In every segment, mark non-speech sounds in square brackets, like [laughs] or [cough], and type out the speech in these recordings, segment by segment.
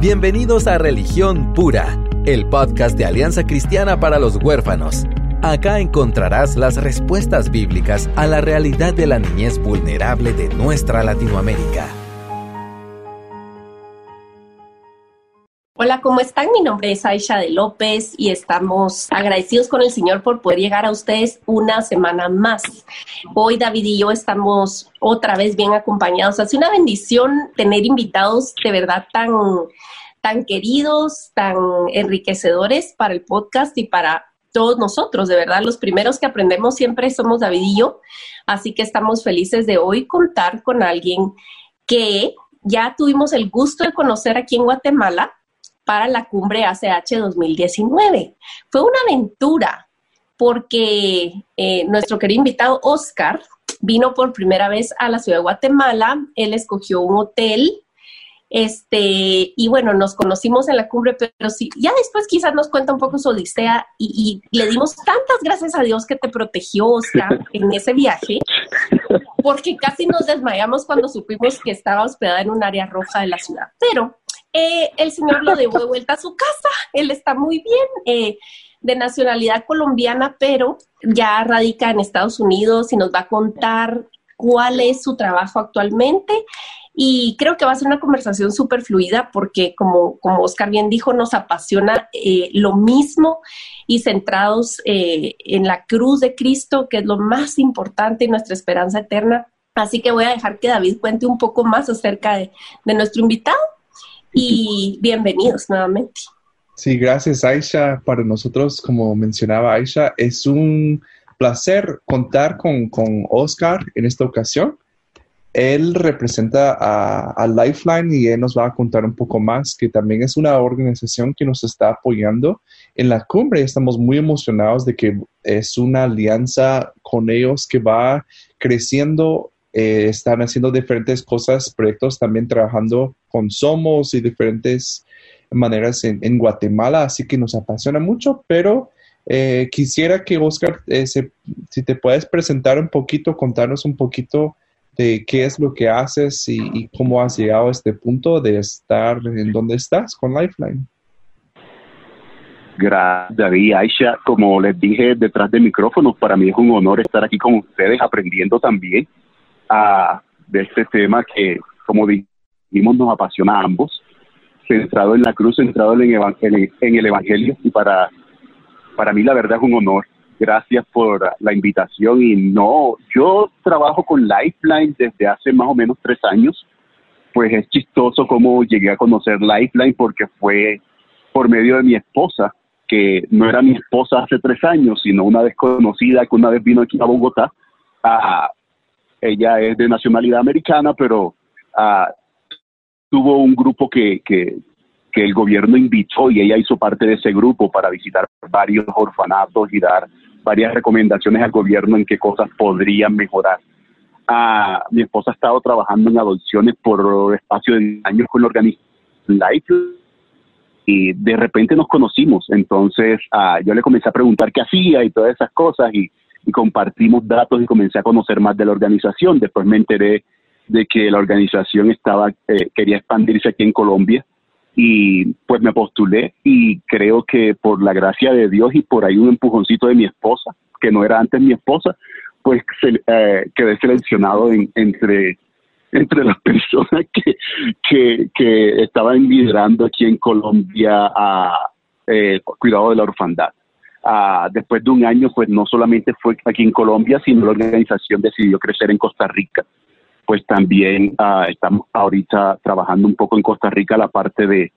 Bienvenidos a Religión Pura, el podcast de Alianza Cristiana para los Huérfanos. Acá encontrarás las respuestas bíblicas a la realidad de la niñez vulnerable de nuestra Latinoamérica. Hola, ¿cómo están? Mi nombre es Aisha de López y estamos agradecidos con el Señor por poder llegar a ustedes una semana más. Hoy David y yo estamos otra vez bien acompañados. Hace una bendición tener invitados de verdad tan, tan queridos, tan enriquecedores para el podcast y para todos nosotros, de verdad, los primeros que aprendemos siempre somos David y yo, así que estamos felices de hoy contar con alguien que ya tuvimos el gusto de conocer aquí en Guatemala para la cumbre ACH 2019. Fue una aventura porque eh, nuestro querido invitado Oscar vino por primera vez a la ciudad de Guatemala. Él escogió un hotel. Este, y bueno, nos conocimos en la cumbre, pero sí, ya después quizás nos cuenta un poco su odisea y, y le dimos tantas gracias a Dios que te protegió, Oscar, [laughs] en ese viaje, porque casi nos desmayamos cuando supimos que estaba hospedada en un área roja de la ciudad. Pero eh, el señor lo de vuelta a su casa, él está muy bien, eh, de nacionalidad colombiana, pero ya radica en Estados Unidos y nos va a contar cuál es su trabajo actualmente. Y creo que va a ser una conversación súper fluida porque, como, como Oscar bien dijo, nos apasiona eh, lo mismo y centrados en la cruz de Cristo, que es lo más importante y nuestra esperanza eterna. Así que voy a dejar que David cuente un poco más acerca de nuestro invitado y bienvenidos nuevamente. Sí, gracias Aisha. Para nosotros, como mencionaba Aisha, es un placer contar con, con Oscar en esta ocasión. Él representa a, Lifeline y él nos va a contar un poco más, que también es una organización que nos está apoyando en la cumbre. Estamos muy emocionados de que es una alianza con ellos que va creciendo eh, están haciendo diferentes cosas, proyectos también trabajando con Somos y diferentes maneras en, Guatemala, así que nos apasiona mucho, pero eh, quisiera que Oscar, eh, si te puedes presentar un poquito, contarnos un poquito de qué es lo que haces y, cómo has llegado a este punto de estar en donde estás con Lifeline. Gracias, David, Aisha. Como les dije detrás de micrófono, para mí es un honor estar aquí con ustedes aprendiendo también de este tema que, como dijimos, nos apasiona a ambos, centrado en la cruz, centrado en en el Evangelio. Y para, para mí la verdad es un honor. Gracias por la invitación. Y no, yo trabajo con Lifeline desde hace más o menos tres años. Pues es chistoso cómo llegué a conocer Lifeline porque fue por medio de mi esposa, que no era mi esposa hace tres años, sino una desconocida que una vez vino aquí a Bogotá a, ella es de nacionalidad americana, pero ah, tuvo un grupo que, que, el gobierno invitó y ella hizo parte de ese grupo para visitar varios orfanatos y dar varias recomendaciones al gobierno en qué cosas podrían mejorar. Ah, mi esposa ha estado trabajando en adopciones por espacio de años con la organización Life y de repente nos conocimos. Entonces ah, yo le comencé a preguntar qué hacía y todas esas cosas y y compartimos datos y comencé a conocer más de la organización. Después me enteré de que la organización estaba eh, quería expandirse aquí en Colombia y pues me postulé y creo que por la gracia de Dios y por ahí un empujoncito de mi esposa, que no era antes mi esposa, pues eh, quedé seleccionado entre entre las [laughs] personas que, que, que estaban liderando aquí en Colombia a eh, cuidado de la orfandad. Ah, después de un año, pues no solamente fue aquí en Colombia, sino la organización decidió crecer en Costa Rica. Pues también ah, estamos ahorita trabajando un poco en Costa Rica la parte de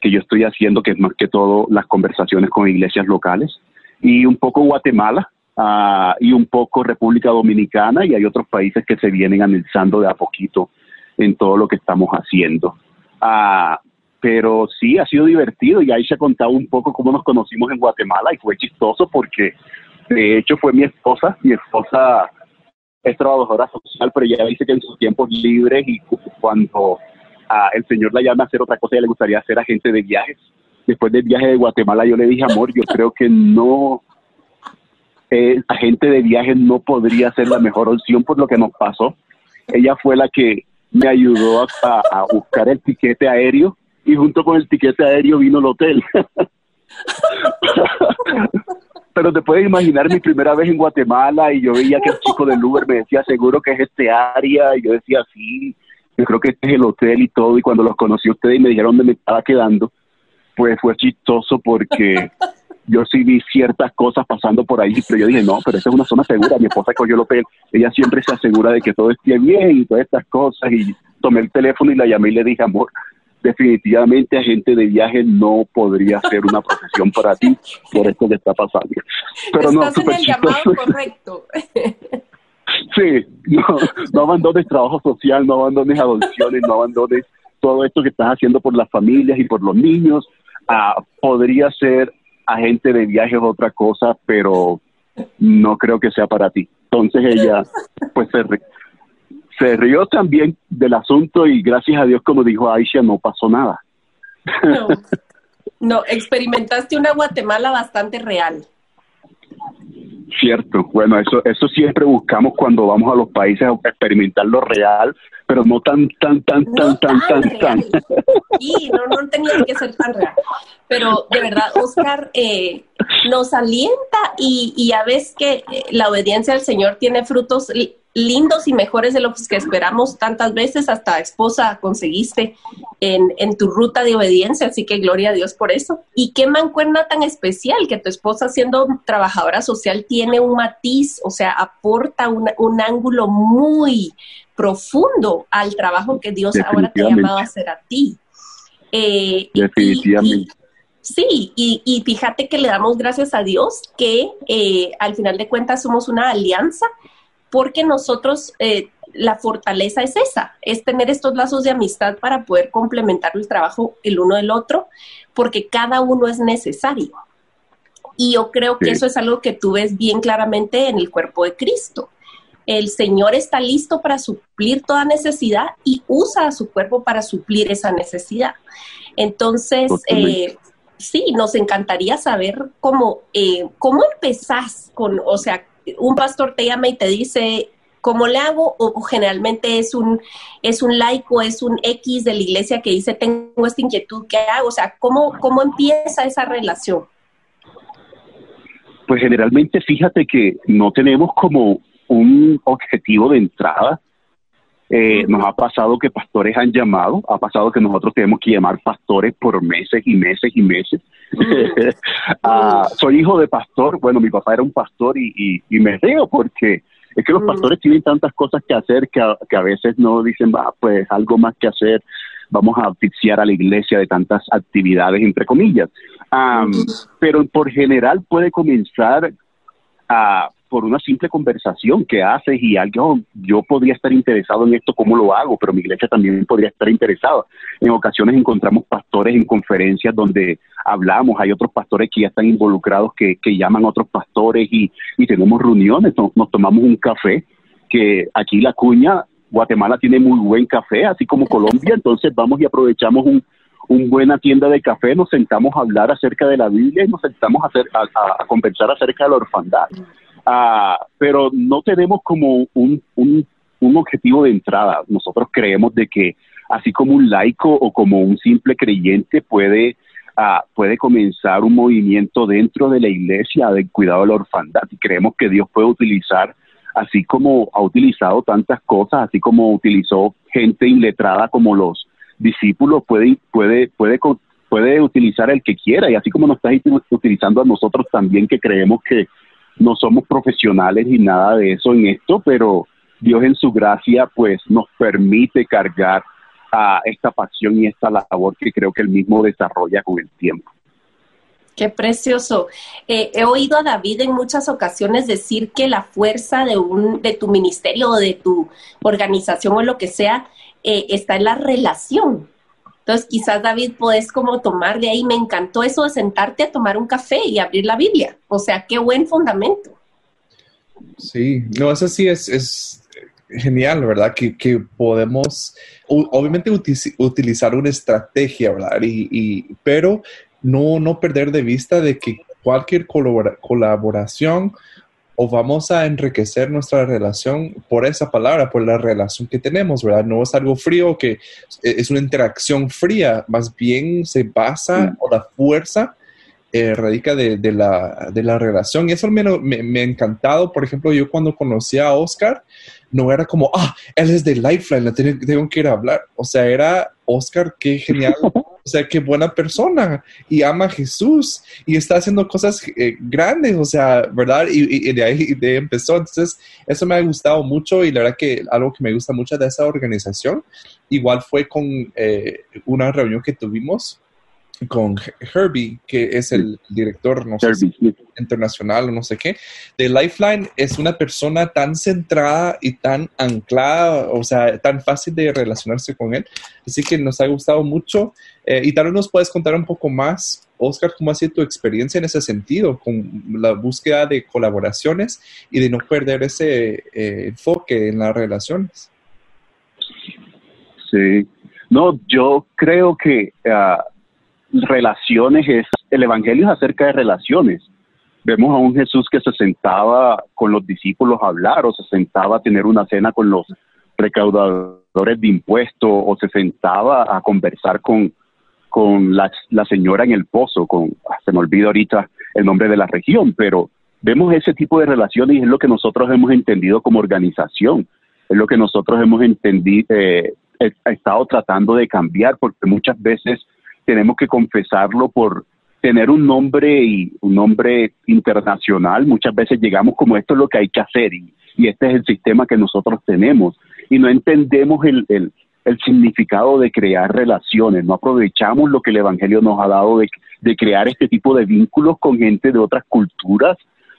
que yo estoy haciendo, que es más que todo las conversaciones con iglesias locales, y un poco Guatemala, ah, y un poco República Dominicana, y hay otros países que se vienen analizando de a poquito en todo lo que estamos haciendo pero sí ha sido divertido y ahí se ha contado un poco cómo nos conocimos en Guatemala y fue chistoso porque de hecho fue mi esposa, mi esposa es trabajadora social, pero ella dice que en sus tiempos libres y cuando el señor la llama a hacer otra cosa, ella le gustaría ser agente de viajes. Después del viaje de Guatemala yo le dije, amor, yo creo que no, eh, agente de viajes no podría ser la mejor opción por lo que nos pasó. Ella fue la que me ayudó a buscar el tiquete aéreo y junto con el tiquete aéreo vino el hotel. [laughs] Pero te puedes imaginar mi primera vez en Guatemala y yo veía que el chico del Uber me decía, seguro que es este área, y yo decía, sí, yo creo que este es el hotel y todo, y cuando los conocí a ustedes y me dijeron dónde me estaba quedando, pues fue chistoso porque yo sí vi ciertas cosas pasando por ahí, pero yo dije, no, pero esa es una zona segura, mi esposa cogió el hotel, ella siempre se asegura de que todo esté bien y todas estas cosas, y tomé el teléfono y la llamé y le dije, amor, definitivamente agente de viaje no podría ser una profesión para ti por esto que está pasando. Pero no, en el llamado [laughs] correcto. Sí, no, no abandones trabajo social, no abandones adopciones, no abandones todo esto que estás haciendo por las familias y por los niños. Ah, podría ser agente de viajes otra cosa, pero no creo que sea para ti. Entonces ella, pues se, se rió también del asunto y gracias a Dios, como dijo Aisha, no pasó nada. No, no experimentaste una Guatemala bastante real. Cierto, bueno, eso, eso siempre buscamos cuando vamos a los países a experimentar lo real, pero no tan, tan, tan, tan, tan, tan, tan. Sí, no, no tenía que ser tan real. Pero de verdad, Oscar, eh, nos alienta y, y ya ves que eh, la obediencia al Señor tiene frutos lindos y mejores de los que esperamos tantas veces, hasta esposa conseguiste en, en, tu ruta de obediencia, así que gloria a Dios por eso. Y qué mancuerna tan especial que tu esposa siendo trabajadora social tiene un matiz, o sea, aporta un, ángulo muy profundo al trabajo que Dios ahora te ha llamado a hacer a ti. Eh, Definitivamente. Sí, y, fíjate que le damos gracias a Dios que eh, al final de cuentas somos una alianza porque nosotros, eh, la fortaleza es esa, es tener estos lazos de amistad para poder complementar el trabajo el uno del otro, porque cada uno es necesario. Y yo creo que eso es algo que tú ves bien claramente en el cuerpo de Cristo. El Señor está listo para suplir toda necesidad y usa a su cuerpo para suplir esa necesidad. Entonces, eh, sí, nos encantaría saber cómo, eh, cómo empezás con, o sea, un pastor te llama y te dice, ¿cómo le hago? O, generalmente es un, es un laico, es un X de la iglesia que dice, tengo esta inquietud, ¿qué hago? O sea, ¿cómo, cómo empieza esa relación? Pues generalmente fíjate que no tenemos como un objetivo de entrada. Eh, nos ha pasado que pastores han llamado, ha pasado que nosotros tenemos que llamar pastores por meses y meses y meses. [laughs] Ah, soy hijo de pastor, bueno, mi papá era un pastor y, me río porque es que los pastores tienen tantas cosas que hacer que a, veces no dicen, va, pues algo más que hacer, vamos a asfixiar a la iglesia de tantas actividades, entre comillas. pero por general puede comenzar a por una simple conversación que haces y algo, yo podría estar interesado en esto, ¿cómo lo hago? Pero mi iglesia también podría estar interesada. En ocasiones encontramos pastores en conferencias donde hablamos, hay otros pastores que ya están involucrados que, que llaman a otros pastores y, y tenemos reuniones, nos, tomamos un café, que aquí la cuña, Guatemala tiene muy buen café, así como Colombia, entonces vamos y aprovechamos un, un buena tienda de café, nos sentamos a hablar acerca de la Biblia y nos sentamos a, hacer, a conversar acerca de la orfandad. Ah, pero no tenemos como un, un, objetivo de entrada. Nosotros creemos de que así como un laico o como un simple creyente puede, ah, puede comenzar un movimiento dentro de la iglesia del cuidado de la orfandad y creemos que Dios puede utilizar, así como ha utilizado tantas cosas, así como utilizó gente iletrada como los discípulos, puede, puede, puede, puede utilizar el que quiera y así como nos está utilizando a nosotros también que creemos que no somos profesionales ni nada de eso en esto, pero Dios en su gracia pues nos permite cargar a esta pasión y esta labor que creo que él mismo desarrolla con el tiempo. Qué precioso. Eh, he oído a David en muchas ocasiones decir que la fuerza de, un, de tu ministerio o de tu organización o lo que sea eh, está en la relación. Entonces, quizás David, puedes como tomar de ahí, me encantó eso de sentarte a tomar un café y abrir la Biblia. O sea, qué buen fundamento. Sí, no, eso sí es, es genial, ¿verdad? Que, que podemos, obviamente, utilizar una estrategia, ¿verdad? Y, y, pero no, no perder de vista de que cualquier colaboración o vamos a enriquecer nuestra relación por esa palabra, por la relación que tenemos, ¿verdad? No es algo frío que es una interacción fría, más bien se basa o la fuerza eh, radica de, la, de, la, relación. Y eso me, me, ha encantado. Por ejemplo, yo cuando conocí a Oscar, no era como, ah, él es de Lifeline, tengo, que ir a hablar. O sea, era Oscar, qué genial. [laughs] O sea, qué buena persona y ama a Jesús y está haciendo cosas eh, grandes, o sea, ¿verdad? Y, de ahí de empezó. Entonces, eso me ha gustado mucho y la verdad que algo que me gusta mucho de esa organización, igual fue con eh, una reunión que tuvimos con Herbie, que es el director no sé, internacional o no sé qué, de Lifeline, es una persona tan centrada y tan anclada, o sea, tan fácil de relacionarse con él. Así que nos ha gustado mucho. Eh, y tal vez nos puedes contar un poco más, Oscar, cómo ha sido tu experiencia en ese sentido, con la búsqueda de colaboraciones y de no perder ese eh, enfoque en las relaciones. Sí, no, yo creo que ah, relaciones es, el Evangelio es acerca de relaciones. Vemos a un Jesús que se sentaba con los discípulos a hablar o se sentaba a tener una cena con los recaudadores de impuestos o se sentaba a conversar con, con la, la señora en el pozo, con, se me olvida ahorita el nombre de la región, pero vemos ese tipo de relaciones y es lo que nosotros hemos entendido como organización, es lo que nosotros hemos entendido, eh, estado tratando de cambiar, porque muchas veces tenemos que confesarlo por tener un nombre y un nombre internacional. Muchas veces llegamos como esto es lo que hay que hacer y, este es el sistema que nosotros tenemos y no entendemos el, el, significado de crear relaciones, no aprovechamos lo que el Evangelio nos ha dado de, de crear este tipo de vínculos con gente de otras culturas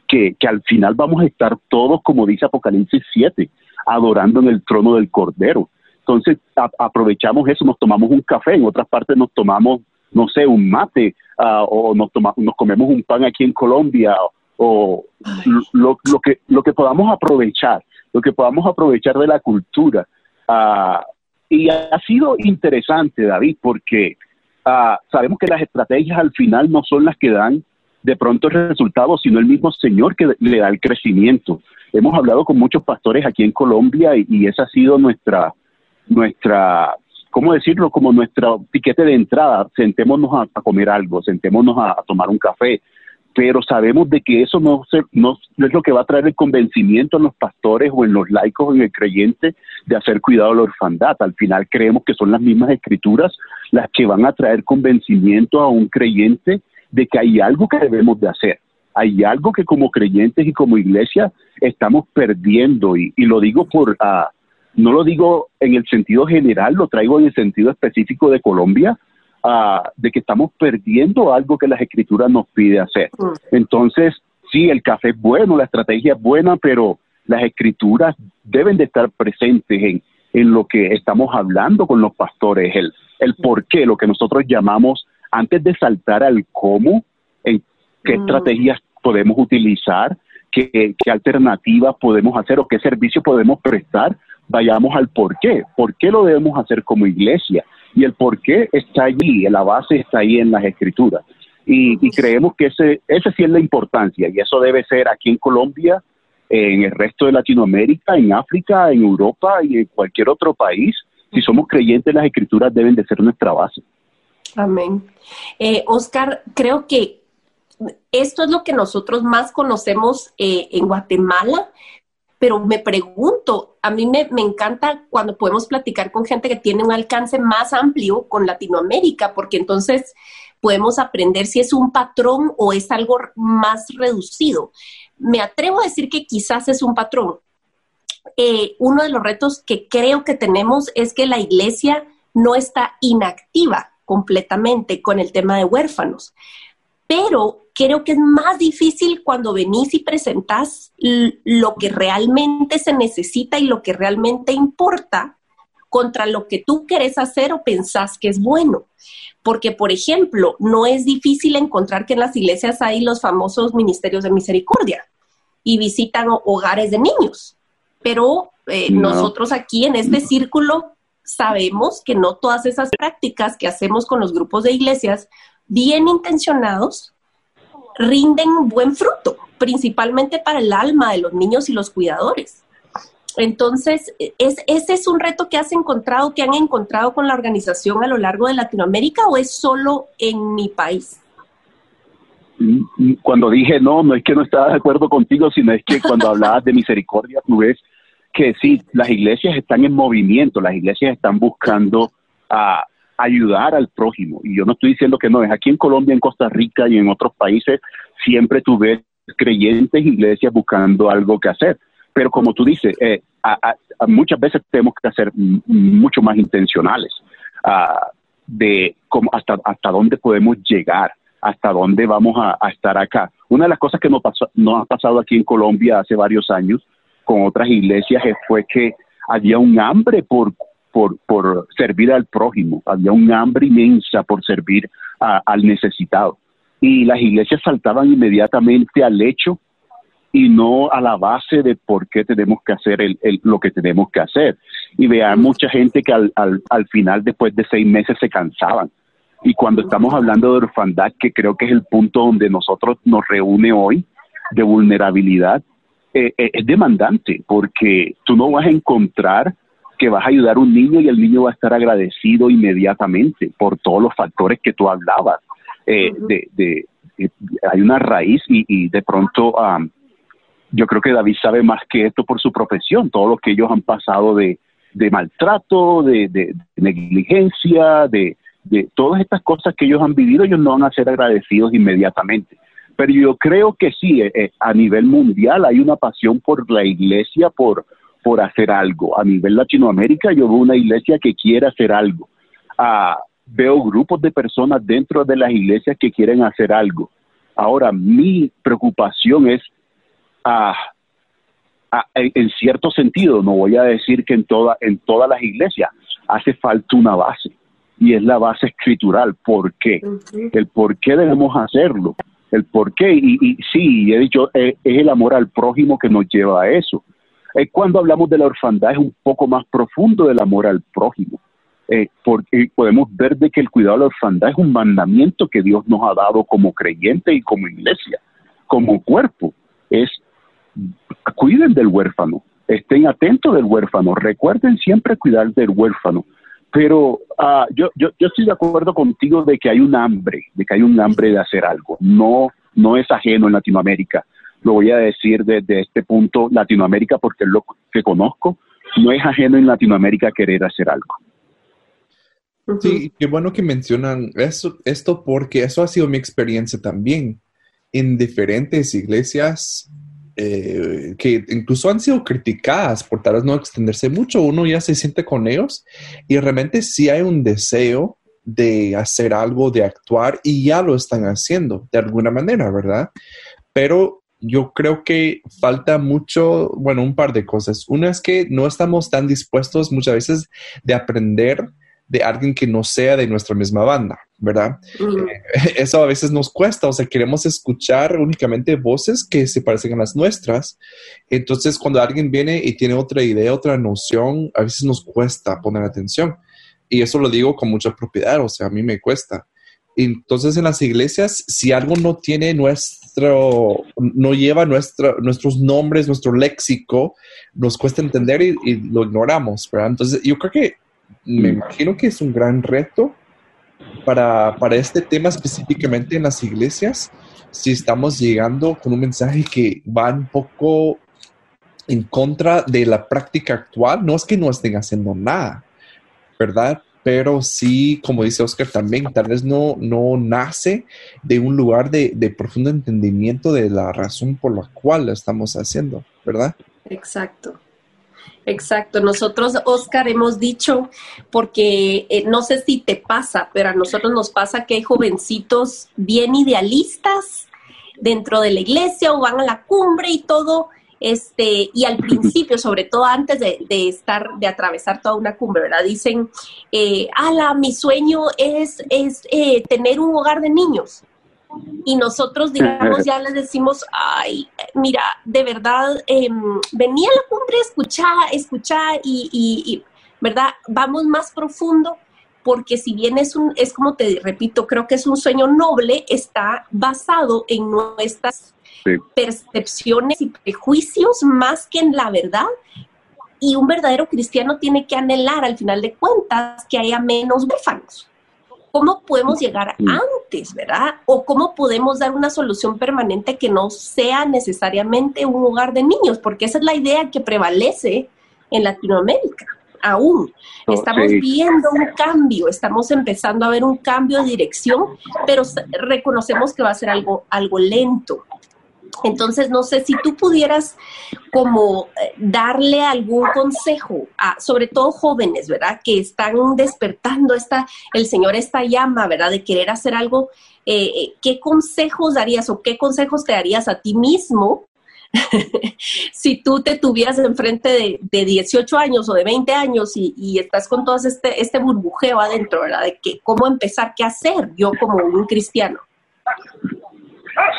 que, que al final vamos a estar todos, como dice Apocalipsis 7, adorando en el trono del Cordero. Entonces aprovechamos eso, nos tomamos un café, en otras partes nos tomamos, no sé, un mate, ah, o nos, nos comemos un pan aquí en Colombia, o lo, lo, que, lo que podamos aprovechar, lo que podamos aprovechar de la cultura. Ah, y ha sido interesante, David, porque ah, sabemos que las estrategias al final no son las que dan de pronto el resultado, sino el mismo Señor que le da el crecimiento. Hemos hablado con muchos pastores aquí en Colombia y, y esa ha sido nuestra, nuestra, ¿cómo decirlo? Como nuestro piquete de entrada, sentémonos a, comer algo, sentémonos a, tomar un café, pero sabemos de que eso no, no, es lo que va a traer el convencimiento en los pastores o en los laicos o en el creyente de hacer cuidado a la orfandad. Al final creemos que son las mismas escrituras las que van a traer convencimiento a un creyente de que hay algo que debemos de hacer. Hay algo que como creyentes y como iglesia estamos perdiendo y, lo digo por... Uh, no lo digo en el sentido general, lo traigo en el sentido específico de Colombia, ah, de que estamos perdiendo algo que las escrituras nos pide hacer. Mm. Entonces, sí, el café es bueno, la estrategia es buena, pero las escrituras deben de estar presentes en, en lo que estamos hablando con los pastores, el, el por qué, lo que nosotros llamamos, antes de saltar al cómo, en qué mm. estrategias podemos utilizar, qué, qué alternativas podemos hacer o qué servicio podemos prestar vayamos al por qué. ¿Por qué lo debemos hacer como iglesia? Y el por qué está allí, la base está ahí en las escrituras. Y, creemos que ese, ese sí es la importancia y eso debe ser aquí en Colombia, en el resto de Latinoamérica, en África, en Europa y en cualquier otro país. Si somos creyentes, las escrituras deben de ser nuestra base. Amén. Eh, Oscar, creo que esto es lo que nosotros más conocemos eh, en Guatemala, pero me pregunto, a mí me, encanta cuando podemos platicar con gente que tiene un alcance más amplio con Latinoamérica, porque entonces podemos aprender si es un patrón o es algo más reducido. Me atrevo a decir que quizás es un patrón. Eh, uno de los retos que creo que tenemos es que la iglesia no está inactiva completamente con el tema de huérfanos, pero creo que es más difícil cuando venís y presentás lo que realmente se necesita y lo que realmente importa contra lo que tú querés hacer o pensás que es bueno. Porque, por ejemplo, no es difícil encontrar que en las iglesias hay los famosos ministerios de misericordia y visitan hogares de niños. Pero eh, nosotros aquí en este círculo sabemos que no todas esas prácticas que hacemos con los grupos de iglesias bien intencionados rinden buen fruto, principalmente para el alma de los niños y los cuidadores. Entonces, ¿es, ¿ese es un reto que has encontrado, que han encontrado con la organización a lo largo de Latinoamérica o es solo en mi país? Cuando dije no, no es que no estaba de acuerdo contigo, sino es que cuando hablabas de misericordia, tú ves que sí, las iglesias están en movimiento, las iglesias están buscando a ayudar al prójimo. Y yo no estoy diciendo que no, es aquí en Colombia, en Costa Rica y en otros países, siempre tú ves creyentes, iglesias buscando algo que hacer. Pero como tú dices, eh, muchas veces tenemos que ser mucho más intencionales de cómo, hasta, hasta dónde podemos llegar, hasta dónde vamos a, estar acá. Una de las cosas que nos, pasó, nos ha pasado aquí en Colombia hace varios años con otras iglesias fue que había un hambre por, por, por servir al prójimo, había un hambre inmensa por servir al necesitado. Y las iglesias saltaban inmediatamente al hecho y no a la base de por qué tenemos que hacer el, lo que tenemos que hacer. Y vean mucha gente que al, al, al final, después de seis meses, se cansaban. Y cuando estamos hablando de orfandad, que creo que es el punto donde nosotros nos reúne hoy, de vulnerabilidad, eh, eh, es demandante, porque tú no vas a encontrar que vas a ayudar a un niño y el niño va a estar agradecido inmediatamente por todos los factores que tú hablabas. Eh, de, de, hay una raíz y, y de pronto yo creo que David sabe más que esto por su profesión, todo lo que ellos han pasado de, de maltrato, de, de, negligencia, de, de todas estas cosas que ellos han vivido, ellos no van a ser agradecidos inmediatamente. Pero yo creo que sí, eh, eh, a nivel mundial hay una pasión por la iglesia, por, por hacer algo. A nivel Latinoamérica yo veo una iglesia que quiere hacer algo. Ah, veo grupos de personas dentro de las iglesias que quieren hacer algo. Ahora, mi preocupación es a, en cierto sentido, no voy a decir que en, toda, en todas las iglesias hace falta una base y es la base escritural. ¿Por qué? El por qué debemos hacerlo. El por qué. Y, y sí, he dicho, eh, es, el amor al prójimo que nos lleva a eso. Eh, cuando hablamos de la orfandad es un poco más profundo del amor al prójimo. Eh, porque podemos ver de que el cuidado de la orfandad es un mandamiento que Dios nos ha dado como creyente y como iglesia, como cuerpo. Es cuiden del huérfano, estén atentos del huérfano, recuerden siempre cuidar del huérfano. Pero uh, yo, yo, yo estoy de acuerdo contigo de que hay un hambre, de que hay un hambre de hacer algo. No, no es ajeno en Latinoamérica. Lo voy a decir desde este punto, Latinoamérica, porque es lo que conozco, no es ajeno en Latinoamérica querer hacer algo. Sí, qué bueno que mencionan eso, esto porque eso ha sido mi experiencia también. En diferentes iglesias eh, que incluso han sido criticadas por tal vez no extenderse mucho, uno ya se siente con ellos y realmente sí hay un deseo de hacer algo, de actuar y ya lo están haciendo de alguna manera, ¿verdad? Pero yo creo que falta mucho, bueno, un par de cosas. Una es que no estamos tan dispuestos muchas veces de aprender de alguien que no sea de nuestra misma banda, ¿verdad? Eh, [laughs] eso a veces nos cuesta, o sea, queremos escuchar únicamente voces que se parecen a las nuestras. Entonces, cuando alguien viene y tiene otra idea, otra noción, a veces nos cuesta poner atención. Y eso lo digo con mucha propiedad, o sea, a mí me cuesta. Entonces, en las iglesias, si algo no tiene nuestro, no lleva nuestro, nuestros nombres, nuestro léxico, nos cuesta entender y, y lo ignoramos, ¿verdad? Entonces, yo creo que me imagino que es un gran reto para, este tema específicamente en las iglesias, si estamos llegando con un mensaje que va un poco en contra de la práctica actual, no es que no estén haciendo nada, ¿verdad? Pero sí, como dice Oscar también, tal vez no, no nace de un lugar de, de profundo entendimiento de la razón por la cual lo estamos haciendo, ¿verdad? Exacto. Exacto, nosotros, Oscar, hemos dicho, porque eh, no sé si te pasa, pero a nosotros nos pasa que hay jovencitos bien idealistas dentro de la iglesia o van a la cumbre y todo, este, y al principio, [laughs] sobre todo antes de, estar, de atravesar toda una cumbre, ¿verdad? Dicen, eh, ala, mi sueño es, es eh, tener un hogar de niños y nosotros, digamos, ya les decimos, ay, mira, de verdad, eh, venía a la cumbre, escuchar, escuchar y, y, ¿verdad? Vamos más profundo, porque si bien es un, es como te repito, creo que es un sueño noble, está basado en nuestras percepciones y prejuicios más que en la verdad. Y un verdadero cristiano tiene que anhelar, al final de cuentas, que haya menos huérfanos. ¿Cómo podemos llegar antes, verdad? O cómo podemos dar una solución permanente que no sea necesariamente un hogar de niños, porque esa es la idea que prevalece en Latinoamérica aún. Estamos viendo un cambio, estamos empezando a ver un cambio de dirección, pero reconocemos que va a ser algo, algo lento. Entonces, no sé si tú pudieras como eh, darle algún consejo a, sobre todo jóvenes, ¿verdad? Que están despertando esta, el Señor esta llama, ¿verdad? De querer hacer algo. Eh, eh, ¿Qué consejos darías o qué consejos te darías a ti mismo [laughs] si tú te tuvieras enfrente de, de 18 años o de 20 años y, estás con todo este, este burbujeo adentro, ¿verdad? De que cómo empezar, qué hacer yo como un cristiano.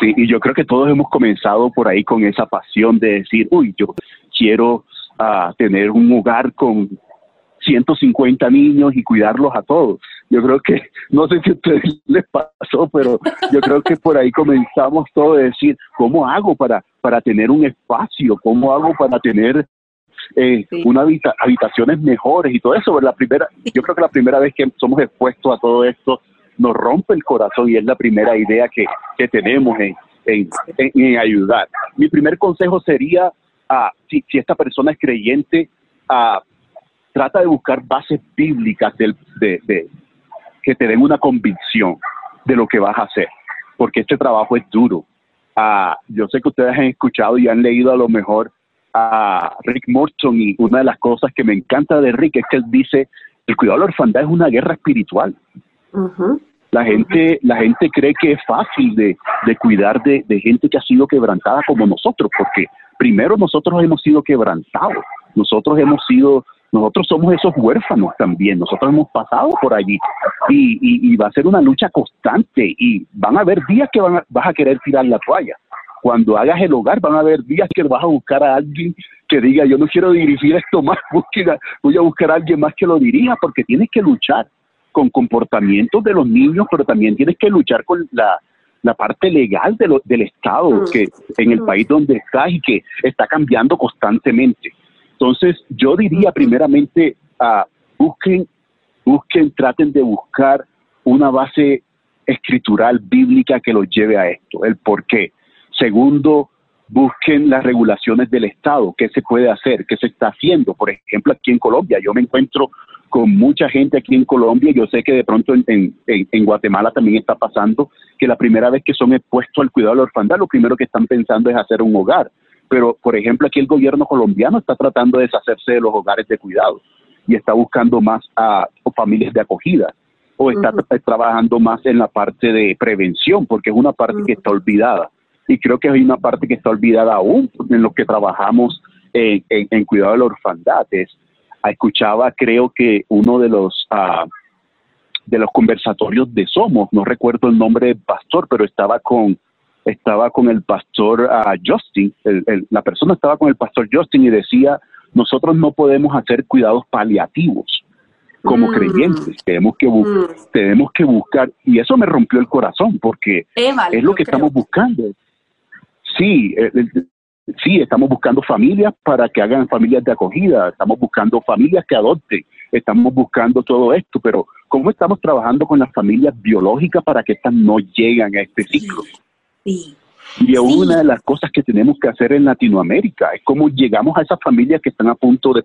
Sí, y yo creo que todos hemos comenzado por ahí con esa pasión de decir, uy, yo quiero uh, tener un hogar con 150 niños y cuidarlos a todos. Yo creo que, [laughs] no sé si a ustedes [laughs] les pasó, pero yo creo que por ahí comenzamos todo a decir, ¿cómo hago para, para tener un espacio? ¿Cómo hago para tener eh, una habitaciones mejores y todo eso? La primera, yo creo que la primera vez que somos expuestos a todo esto nos rompe el corazón y es la primera idea que, que tenemos en, en, en, ayudar. Mi primer consejo sería, uh, si, esta persona es creyente, uh, trata de buscar bases bíblicas del, de, de, que te den una convicción de lo que vas a hacer, porque este trabajo es duro. Uh, yo sé que ustedes han escuchado y han leído a lo mejor a Rick Morton y una de las cosas que me encanta de Rick es que él dice, el cuidado de la orfandad es una guerra espiritual. La gente, la gente cree que es fácil de, de cuidar de, de, gente que ha sido quebrantada como nosotros, porque primero nosotros hemos sido quebrantados, nosotros hemos sido nosotros somos esos huérfanos también, nosotros hemos pasado por allí. Y, y, va a ser una lucha constante. Y van a haber días que van vas a querer tirar la toalla. Cuando hagas el hogar van a haber días que vas a buscar a alguien que diga yo no quiero dirigir esto más, [laughs] voy a buscar a alguien más que lo dirija porque tienes que luchar con comportamientos de los niños, pero también tienes que luchar con la, la parte legal de lo, del Estado mm. que en el mm. país donde estás y que está cambiando constantemente. Entonces, yo diría primeramente, uh, busquen, busquen, traten de buscar una base escritural bíblica que los lleve a esto, el por qué. Segundo, busquen las regulaciones del Estado, qué se puede hacer, qué se está haciendo. Por ejemplo, aquí en Colombia, yo me encuentro con mucha gente aquí en Colombia, yo sé que de pronto en, en, en, Guatemala también está pasando, que la primera vez que son expuestos al cuidado de la orfandad, lo primero que están pensando es hacer un hogar. Pero por ejemplo aquí el gobierno colombiano está tratando de deshacerse de los hogares de cuidado y está buscando más a familias de acogida o está trabajando más en la parte de prevención porque es una parte que está olvidada. Y creo que hay una parte que está olvidada aún en lo que trabajamos en, en, cuidado de la orfandad escuchaba creo que uno de los uh, de los conversatorios de Somos no recuerdo el nombre del pastor pero estaba con estaba con el pastor uh, Justin, la persona estaba con el pastor Justin y decía, nosotros no podemos hacer cuidados paliativos como mm. creyentes, tenemos que, mm. tenemos que buscar, y eso me rompió el corazón, porque es lo que estamos buscando. Sí, eh, sí, estamos buscando familias para que hagan familias de acogida, estamos buscando familias que adopten, estamos buscando todo esto, pero ¿cómo estamos trabajando con las familias biológicas para que estas no lleguen a este ciclo? Y es una de las cosas que tenemos que hacer en Latinoamérica, es cómo llegamos a esas familias que están a punto de,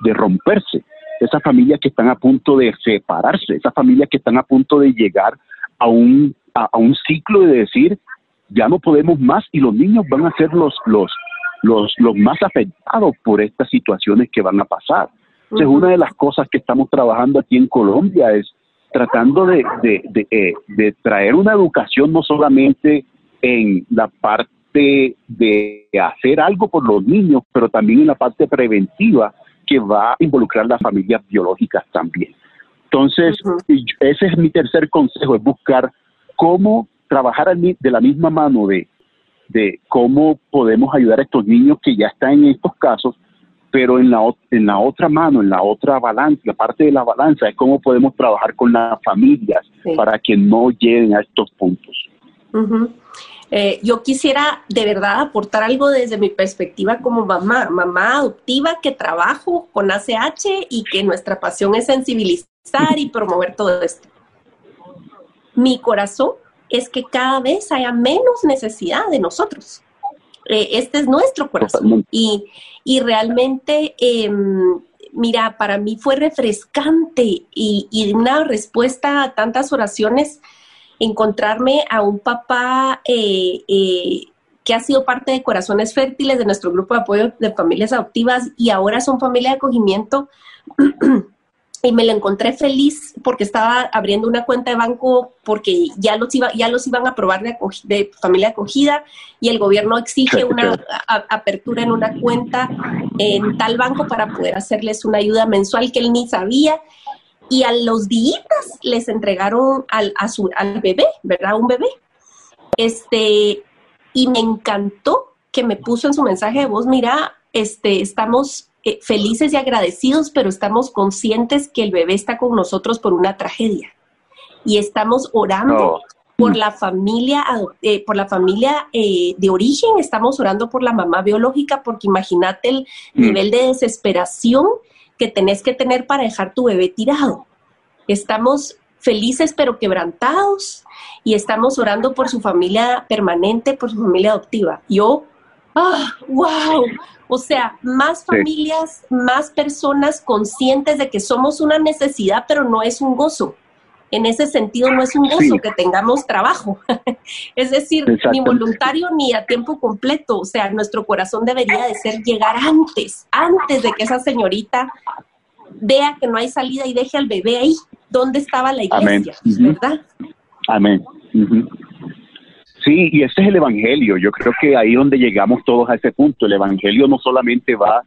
de romperse, esas familias que están a punto de separarse, esas familias que están a punto de llegar a un, a, un ciclo de decir, ya no podemos más y los niños van a ser los, los, los, los más afectados por estas situaciones que van a pasar. Entonces, una de las cosas que estamos trabajando aquí en Colombia es tratando de, de, de, eh, de traer una educación no solamente en la parte de hacer algo por los niños, pero también en la parte preventiva que va a involucrar las familias biológicas también. Entonces, ese es mi tercer consejo, es buscar cómo trabajar de la misma mano de, de cómo podemos ayudar a estos niños que ya están en estos casos, pero en la, en la otra mano, en la otra balanza, la parte de la balanza es cómo podemos trabajar con las familias para que no lleguen a estos puntos. Eh, yo quisiera de verdad aportar algo desde mi perspectiva como mamá, mamá adoptiva que trabajo con ACH y que nuestra pasión es sensibilizar y promover todo esto. Mi corazón es que cada vez haya menos necesidad de nosotros. Eh, este es nuestro corazón. Y, y realmente, em, mira, para mí fue refrescante y, y una respuesta a tantas oraciones encontrarme a un papá eh, eh, que ha sido parte de Corazones Fértiles, de nuestro grupo de apoyo de familias adoptivas y ahora son familia de acogimiento. [clears throat] y me lo encontré feliz porque estaba abriendo una cuenta de banco porque ya los, iba, ya los iban a aprobar de, de familia acogida y el gobierno exige una apertura en una cuenta en tal banco para poder hacerles una ayuda mensual que él ni sabía y a los días les entregaron al, a su, al bebé, ¿verdad? Un bebé. Este, y me encantó que me puso en su mensaje de voz, mira, este, estamos eh, felices y agradecidos, pero estamos conscientes que el bebé está con nosotros por una tragedia. Y estamos orando por la familia, eh, por la familia eh, de origen, estamos orando por la mamá biológica, porque imagínate el mm. nivel de desesperación que tenés que tener para dejar tu bebé tirado. Estamos felices pero quebrantados y estamos orando por su familia permanente, por su familia adoptiva. Yo, ah, wow, o sea, más familias, más personas conscientes de que somos una necesidad, pero no es un gozo en ese sentido no es un gozo que tengamos trabajo. [laughs] es decir, ni voluntario ni a tiempo completo. O sea, nuestro corazón debería de ser llegar antes, antes de que esa señorita vea que no hay salida y deje al bebé ahí. ¿Dónde estaba la iglesia? ¿Verdad? Amén. Sí, y ese es el Evangelio. Yo creo que ahí donde llegamos todos a ese punto. El Evangelio no solamente va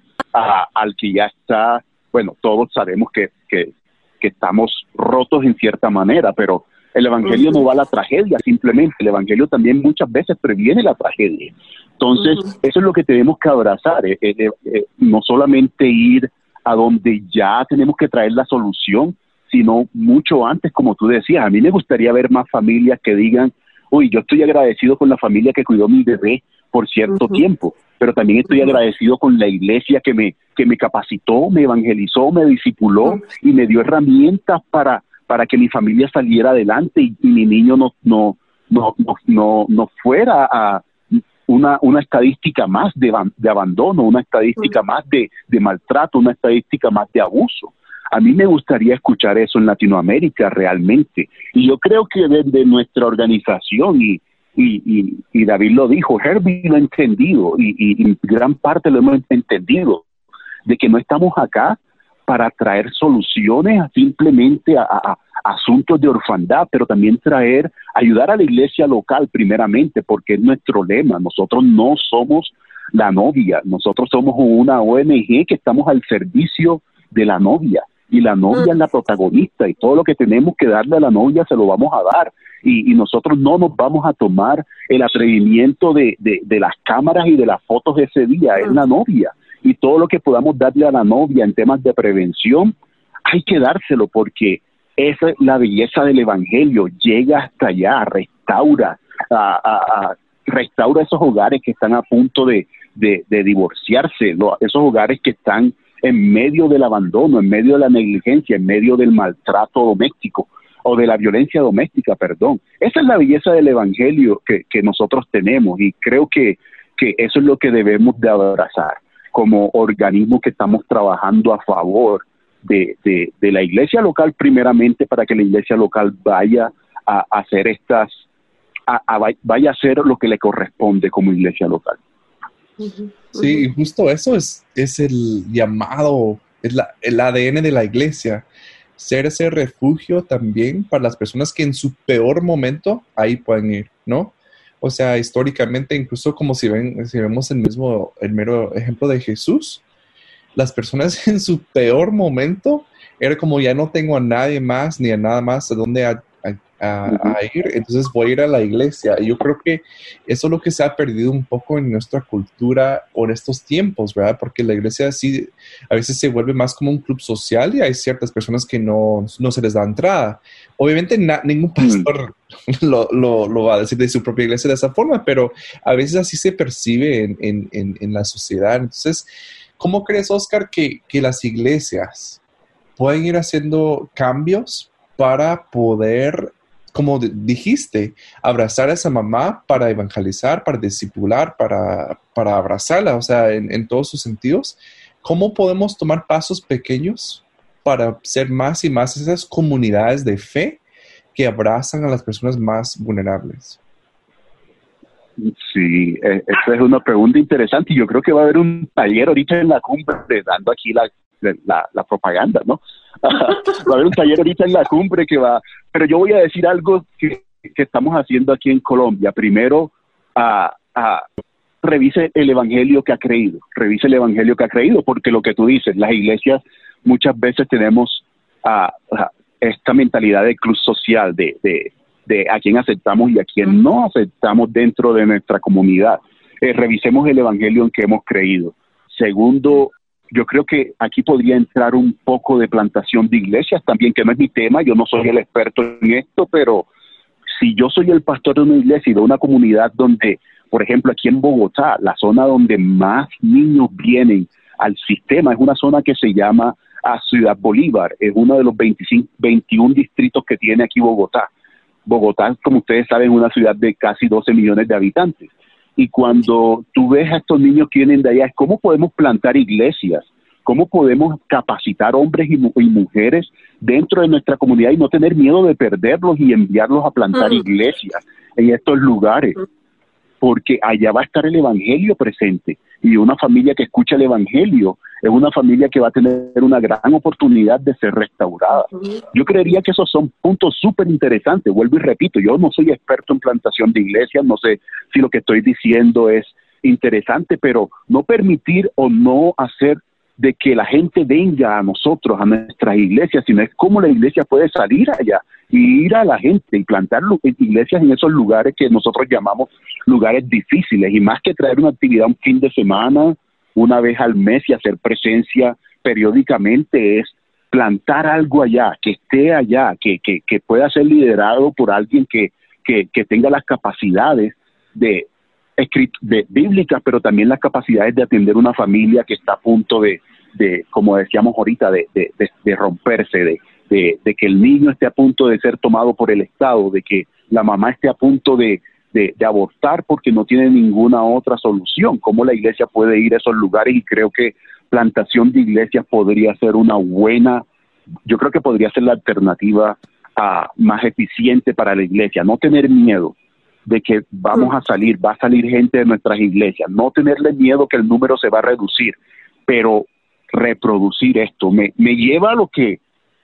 al que ya está, bueno, todos sabemos que, que que estamos rotos en cierta manera, pero el Evangelio no va a la tragedia simplemente, el Evangelio también muchas veces previene la tragedia. Entonces, eso es lo que tenemos que abrazar, eh, eh, eh, no solamente ir a donde ya tenemos que traer la solución, sino mucho antes, como tú decías, a mí me gustaría ver más familias que digan, uy, yo estoy agradecido con la familia que cuidó mi bebé por cierto tiempo, pero también estoy agradecido con la iglesia que me, que me capacitó, me evangelizó, me discipuló y me dio herramientas para, para que mi familia saliera adelante y, mi niño no, no, no, no, no, fuera a una, una estadística más de, de abandono, una estadística más de, de maltrato, una estadística más de abuso. A mí me gustaría escuchar eso en Latinoamérica realmente. Y yo creo que desde nuestra organización y, y, y, David lo dijo, Herbie lo ha entendido y, y, gran parte lo hemos entendido, de que no estamos acá para traer soluciones simplemente a, asuntos de orfandad, pero también traer, ayudar a la iglesia local primeramente, porque es nuestro lema. Nosotros no somos la novia, nosotros somos una ONG que estamos al servicio de la novia y la novia es la protagonista y todo lo que tenemos que darle a la novia se lo vamos a dar y, nosotros no nos vamos a tomar el atrevimiento de, de, las cámaras y de las fotos de ese día, es la novia. Y todo lo que podamos darle a la novia en temas de prevención, hay que dárselo porque esa es la belleza del Evangelio, llega hasta allá, restaura, a, restaura esos hogares que están a punto de, de, divorciarse, esos hogares que están en medio del abandono, en medio de la negligencia, en medio del maltrato doméstico o de la violencia doméstica, perdón. Esa es la belleza del Evangelio que, que nosotros tenemos y creo que, que eso es lo que debemos de abrazar como organismo que estamos trabajando a favor de, de, la iglesia local primeramente para que la iglesia local vaya a, hacer estas, a, vaya a hacer lo que le corresponde como iglesia local. Sí, justo eso es, es el llamado, es la, el ADN de la iglesia, ser ese refugio también para las personas que en su peor momento ahí pueden ir, ¿no? O sea, históricamente, incluso como si, ven, si vemos el mismo, el mero ejemplo de Jesús, las personas [laughs] en su peor momento era como ya no tengo a nadie más ni a nada más a donde a, ir, entonces voy a ir a la iglesia. Yo creo que eso es lo que se ha perdido un poco en nuestra cultura por estos tiempos, ¿verdad? Porque la iglesia sí a veces se vuelve más como un club social y hay ciertas personas que no, no se les da entrada. Obviamente ningún pastor [laughs] lo, lo, va a decir de su propia iglesia de esa forma, pero a veces así se percibe en, en, en, la sociedad. Entonces, ¿cómo crees, Oscar, que, que las iglesias pueden ir haciendo cambios para poder como dijiste, abrazar a esa mamá para evangelizar, para discipular, para, para abrazarla, o sea, en, todos sus sentidos. ¿Cómo podemos tomar pasos pequeños para ser más y más esas comunidades de fe que abrazan a las personas más vulnerables? Sí, e, esa es una pregunta interesante y yo creo que va a haber un taller ahorita en la cumbre dando aquí la, la, propaganda, ¿no? [laughs] va a haber un taller ahorita en la cumbre que va, pero yo voy a decir algo que, estamos haciendo aquí en Colombia. Primero, a, revise el evangelio que ha creído, revise el evangelio que ha creído, porque lo que tú dices, las iglesias muchas veces tenemos esta mentalidad de club social, de, de, de, a quién aceptamos y a quién no aceptamos dentro de nuestra comunidad. Eh, revisemos el evangelio en que hemos creído. Segundo, yo creo que aquí podría entrar un poco de plantación de iglesias también, que no es mi tema, yo no soy el experto en esto, pero si yo soy el pastor de una iglesia y de una comunidad donde, por ejemplo, aquí en Bogotá, la zona donde más niños vienen al sistema es una zona que se llama a ah, Ciudad Bolívar, es uno de los 25, 21 distritos que tiene aquí Bogotá. Bogotá, como ustedes saben, es una ciudad de casi 12 millones de habitantes. Y cuando tú ves a estos niños que vienen de allá, es cómo podemos plantar iglesias, cómo podemos capacitar hombres y, mujeres dentro de nuestra comunidad y no tener miedo de perderlos y enviarlos a plantar iglesias en estos lugares, porque allá va a estar el Evangelio presente y una familia que escucha el Evangelio es una familia que va a tener una gran oportunidad de ser restaurada. Yo creería que esos son puntos súper interesantes. Vuelvo y repito, yo no soy experto en plantación de iglesias, no sé si lo que estoy diciendo es interesante, pero no permitir o no hacer de que la gente venga a nosotros, a nuestras iglesias, sino es cómo la iglesia puede salir allá y ir a la gente y plantar iglesias en esos lugares que nosotros llamamos lugares difíciles y más que traer una actividad un fin de semana, una vez al mes y hacer presencia periódicamente es plantar algo allá, que esté allá, que, que, que pueda ser liderado por alguien que, que, tenga las capacidades de, de bíblicas, pero también las capacidades de atender una familia que está a punto de, de como decíamos ahorita, de, de, de romperse, de, de, que el niño esté a punto de ser tomado por el Estado, de que la mamá esté a punto de, de, abortar porque no tiene ninguna otra solución. ¿Cómo la iglesia puede ir a esos lugares? Y creo que plantación de iglesias podría ser una buena, yo creo que podría ser la alternativa a, más eficiente para la iglesia. No tener miedo de que vamos a salir, va a salir gente de nuestras iglesias, no tenerle miedo que el número se va a reducir, pero reproducir esto. Me, me lleva a lo que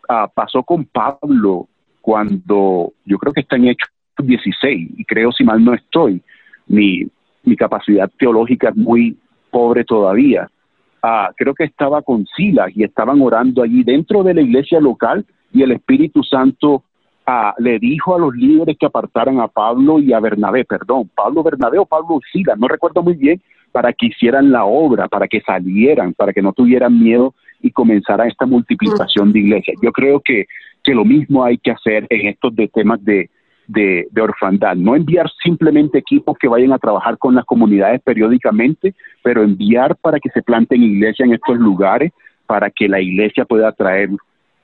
ah, pasó con Pablo cuando yo creo que está en Hechos 16 y creo si mal no estoy, mi, mi capacidad teológica es muy pobre todavía. Ah, creo que estaba con Silas y estaban orando allí dentro de la iglesia local y el Espíritu Santo ah, le dijo a los líderes que apartaran a Pablo y a Bernabé, perdón, Pablo Bernabé o Pablo Silas, no recuerdo muy bien, para que hicieran la obra, para que salieran, para que no tuvieran miedo y comenzara esta multiplicación de iglesias. Yo creo que, que lo mismo hay que hacer en estos de temas de, de, orfandad. No enviar simplemente equipos que vayan a trabajar con las comunidades periódicamente, pero enviar para que se planten iglesias en estos lugares, para que la iglesia pueda traer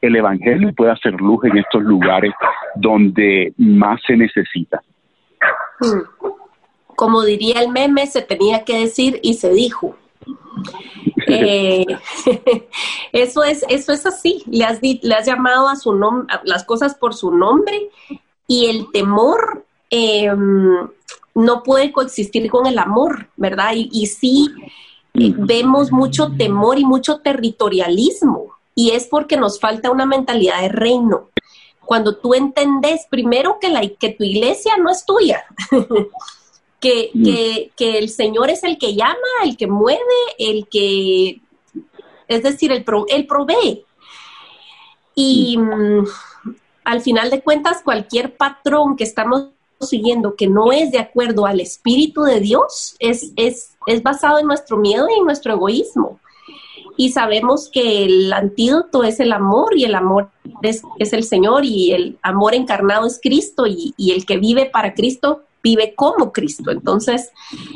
el Evangelio y pueda hacer luz en estos lugares donde más se necesita. Hmm. Como diría el meme, se tenía que decir y se dijo. [laughs] Eh, [laughs] eso es eso es así. Le has, le has llamado a su nombre las cosas por su nombre y el temor em, no puede coexistir con el amor, ¿verdad? Y, y sí eh, vemos mucho temor y mucho territorialismo y es porque nos falta una mentalidad de reino. Cuando tú entendés primero que, la, que tu iglesia no es tuya, [laughs] que, mm. que, que, el Señor es el que llama, el que mueve, el que, es decir, el, el provee. Y mm al final de cuentas, cualquier patrón que estamos siguiendo que no es de acuerdo al Espíritu de Dios es, es, es basado en nuestro miedo y en nuestro egoísmo. Y sabemos que el antídoto es el amor y el amor es, es el Señor y el amor encarnado es Cristo y, y el que vive para Cristo vive como Cristo. Entonces,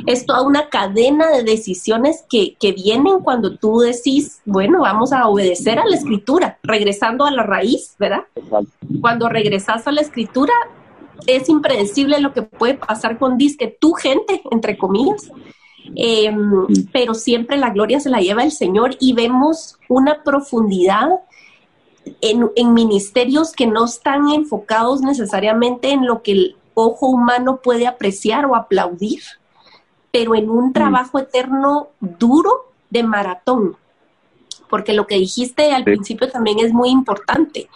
es toda una cadena de decisiones que, que, vienen cuando tú decís, bueno, vamos a obedecer a la escritura, regresando a la raíz, ¿verdad? Cuando regresas a la escritura, es impredecible lo que puede pasar con disque tu gente, entre comillas. Em, pero siempre la gloria se la lleva el Señor y vemos una profundidad en, en ministerios que no están enfocados necesariamente en lo que el ojo humano puede apreciar o aplaudir, pero en un mm. trabajo eterno duro de maratón. Porque lo que dijiste al principio también es muy importante.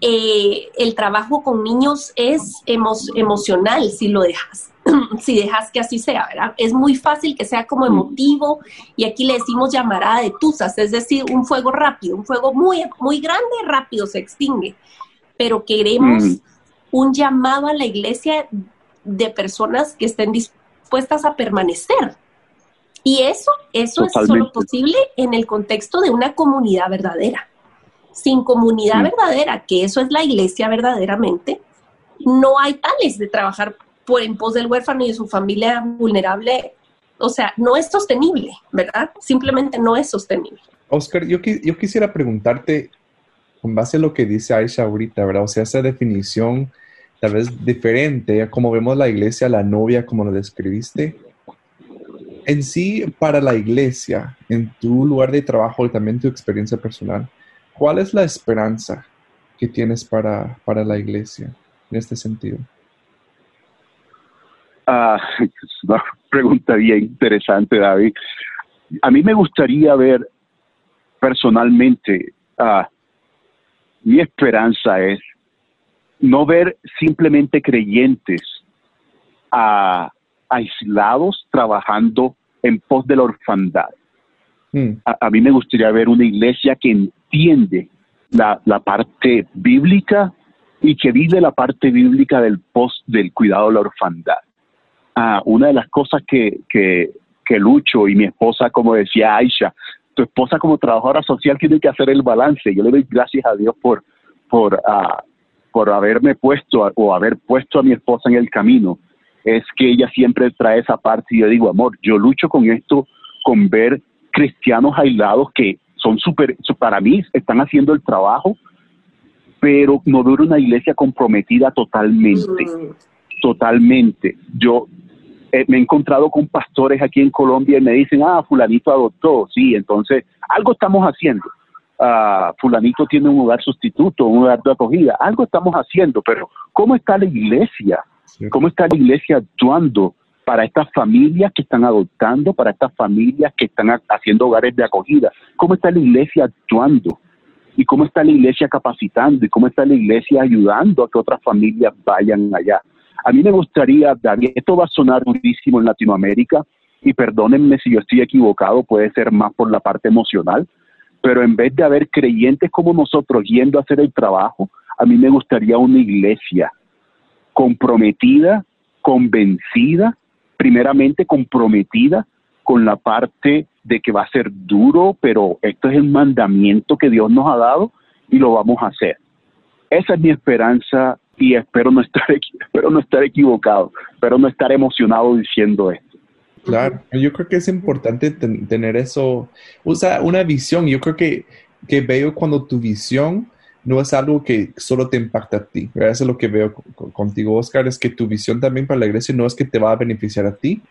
Eh, el trabajo con niños es emocional si lo dejas, [clears throat] si dejas que así sea, ¿verdad? Es muy fácil que sea como mm. emotivo y aquí le decimos llamarada de tuzas, es decir, un fuego rápido, un fuego muy, muy grande, rápido se extingue, pero queremos mm un llamado a la iglesia de personas que estén dispuestas a permanecer. Y eso, eso es solo posible en el contexto de una comunidad verdadera. Sin comunidad verdadera, que eso es la iglesia verdaderamente, no hay tales de trabajar por en pos del huérfano y de su familia vulnerable. O sea, no es sostenible, ¿verdad? Simplemente no es sostenible. Oscar, yo, yo quisiera preguntarte, con base a lo que dice Aisha ahorita, ¿verdad? O sea, esa definición tal vez diferente como vemos la iglesia, la novia, como lo describiste. En sí, para la iglesia, en tu lugar de trabajo y también tu experiencia personal, ¿cuál es la esperanza que tienes para, para la iglesia en este sentido? Ah, es una pregunta bien interesante, David. A mí me gustaría ver personalmente, ah, mi esperanza es no ver simplemente creyentes aislados trabajando en pos de la orfandad. Hmm. A, mí me gustaría ver una iglesia que entiende la, parte bíblica y que vive la parte bíblica del post del cuidado de la orfandad. Ah, una de las cosas que, que, que Lucho y mi esposa, como decía Aisha, tu esposa como trabajadora social tiene que hacer el balance. Yo le doy gracias a Dios por, por uh, por haberme puesto o haber puesto a mi esposa en el camino, es que ella siempre trae esa parte y yo digo, amor, yo lucho con esto, con ver cristianos aislados que son súper, para mí están haciendo el trabajo, pero no veo una iglesia comprometida totalmente, totalmente. Yo eh, me he encontrado con pastores aquí en Colombia y me dicen, ah, fulanito adoptó, sí, entonces algo estamos haciendo fulanito tiene un hogar sustituto, un hogar de acogida, algo estamos haciendo, pero ¿cómo está la iglesia? ¿Cómo está la iglesia actuando para estas familias que están adoptando, para estas familias que están haciendo hogares de acogida? ¿Cómo está la iglesia actuando? ¿Y cómo está la iglesia capacitando? ¿Y cómo está la iglesia ayudando a que otras familias vayan allá? A mí me gustaría, David, esto va a sonar durísimo en Latinoamérica, y perdónenme si yo estoy equivocado, puede ser más por la parte emocional, pero en vez de haber creyentes como nosotros yendo a hacer el trabajo, a mí me gustaría una iglesia comprometida, convencida, primeramente comprometida con la parte de que va a ser duro, pero esto es el mandamiento que Dios nos ha dado y lo vamos a hacer. Esa es mi esperanza y espero no estar, [laughs] espero no estar equivocado, espero no estar emocionado diciendo esto. Claro, yo creo que es importante tener eso, usa una visión. Yo creo que, que veo cuando tu visión no es algo que solo te impacta a ti. Eso es lo que veo contigo, Oscar, es que tu visión también para la iglesia no es que te va a beneficiar a ti,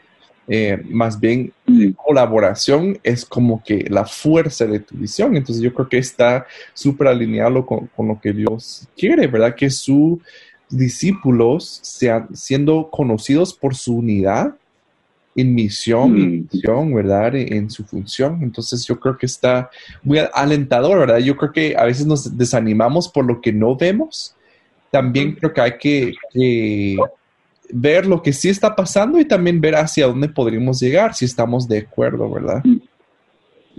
eh, más bien colaboración es como que la fuerza de tu visión. Entonces yo creo que está súper alineado con, con, lo que Dios quiere, ¿verdad? Que sus discípulos sean siendo conocidos por su unidad en misión, misión, ¿verdad? En, su función. Entonces yo creo que está muy alentador, ¿verdad? Yo creo que a veces nos desanimamos por lo que no vemos. También creo que hay que, ver lo que sí está pasando y también ver hacia dónde podríamos llegar, si estamos de acuerdo, ¿verdad?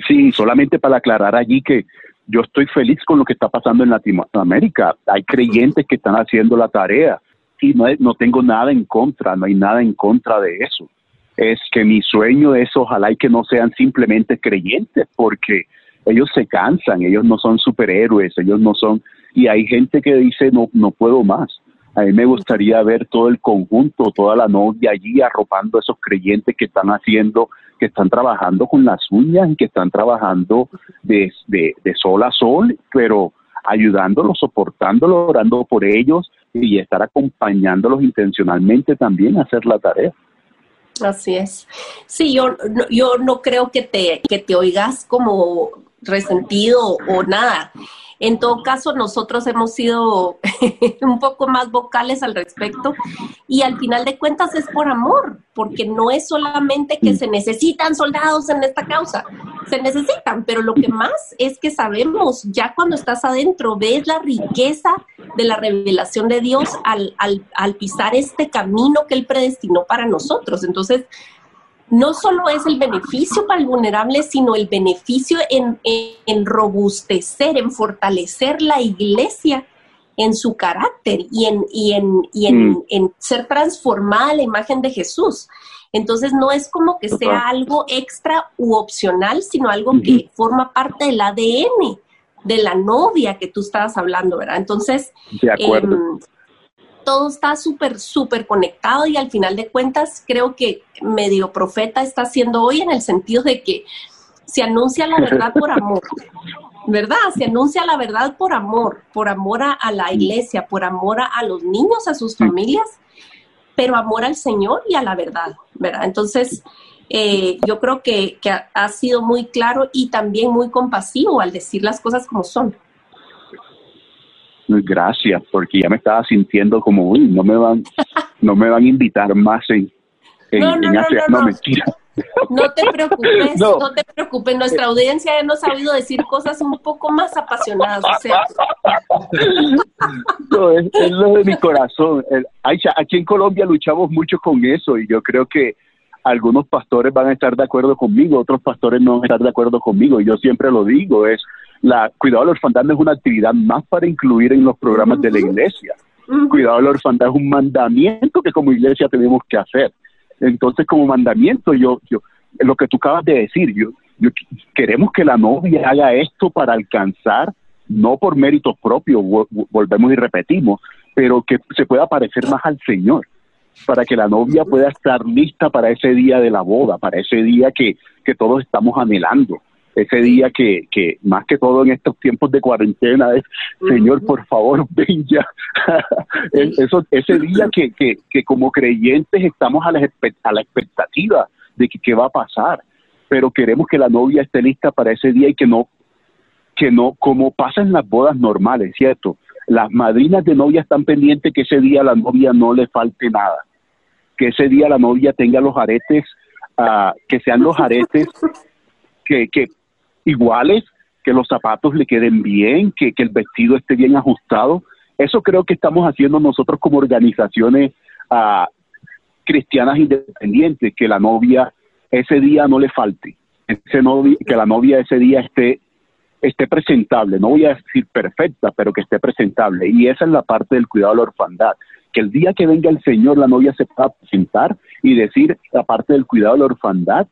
Sí, solamente para aclarar allí que yo estoy feliz con lo que está pasando en Latinoamérica. Hay creyentes que están haciendo la tarea y no, no tengo nada en contra, no hay nada en contra de eso. Es que mi sueño es ojalá y que no sean simplemente creyentes, porque ellos se cansan, ellos no son superhéroes, ellos no son, y hay gente que dice no, no puedo más. A mí me gustaría ver todo el conjunto, toda la novia allí arropando a esos creyentes que están haciendo, que están trabajando con las uñas y que están trabajando de, de, sol a sol, pero ayudándolos, soportándolos, orando por ellos y estar acompañándolos intencionalmente también a hacer la tarea. Así es. Sí, yo, yo no creo que te, que te oigas como resentido o nada. En todo caso, nosotros hemos sido [laughs] un poco más vocales al respecto y al final de cuentas es por amor, porque no es solamente que se necesitan soldados en esta causa, se necesitan, pero lo que más es que sabemos, ya cuando estás adentro, ves la riqueza de la revelación de Dios al, al, al pisar este camino que Él predestinó para nosotros. Entonces, no solo es el beneficio para el vulnerable, sino el beneficio en, robustecer, en fortalecer la iglesia en su carácter y en, y en, y mm. en, ser transformada a la imagen de Jesús. Entonces no es como que sea algo extra u opcional, sino algo que forma parte del ADN de la novia que tú estabas hablando, ¿verdad? Entonces, de acuerdo. Em, todo está súper, súper conectado y al final de cuentas creo que medio profeta está haciendo hoy en el sentido de que se anuncia la verdad por amor, ¿verdad? Se anuncia la verdad por amor, por amor a, la iglesia, por amor a, los niños, a sus familias, pero amor al Señor y a la verdad, ¿verdad? Entonces, eh, yo creo que, que ha sido muy claro y también muy compasivo al decir las cosas como son gracias, porque ya me estaba sintiendo como, uy, no me van, [laughs] no me van a invitar más en, en, no, no, no, mentira. No te preocupes, [laughs] no. te preocupes, nuestra audiencia ya nos ha oído decir cosas un poco más apasionadas, o sea. [laughs] No, es, lo de mi corazón. Aisha, aquí en Colombia luchamos mucho con eso y yo creo que algunos pastores van a estar de acuerdo conmigo, otros pastores no van a estar de acuerdo conmigo. Y yo siempre lo digo, es la cuidado de la orfandad no es una actividad más para incluir en los programas de la iglesia. Cuidado de la orfandad es un mandamiento que como iglesia tenemos que hacer. Entonces, como mandamiento, yo, yo lo que tú acabas de decir, yo, queremos que la novia haga esto para alcanzar, no por méritos propios, volvemos y repetimos, pero que se pueda parecer más al Señor, para que la novia pueda estar lista para ese día de la boda, para ese día que, que todos estamos anhelando ese día que, que más que todo en estos tiempos de cuarentena es, Señor, por favor, [laughs] ven ya. Eso, ese día que, que, que como creyentes estamos a la, a la expectativa de que qué va a pasar, pero queremos que la novia esté lista para ese día y que no, que no, como pasa en las bodas normales, ¿cierto? Las madrinas de novia están pendientes que ese día a la novia no le falte nada, que ese día la novia tenga los aretes, uh, que sean los aretes [laughs] que, que iguales, que los zapatos le queden bien, que, el vestido esté bien ajustado. Eso creo que estamos haciendo nosotros como organizaciones uh, cristianas independientes, que la novia ese día no le falte, que la novia ese día esté esté presentable, no voy a decir perfecta, pero que esté presentable. Y esa es la parte del cuidado de la orfandad, que el día que venga el Señor la novia se pueda presentar y decir, la parte del cuidado de la orfandad,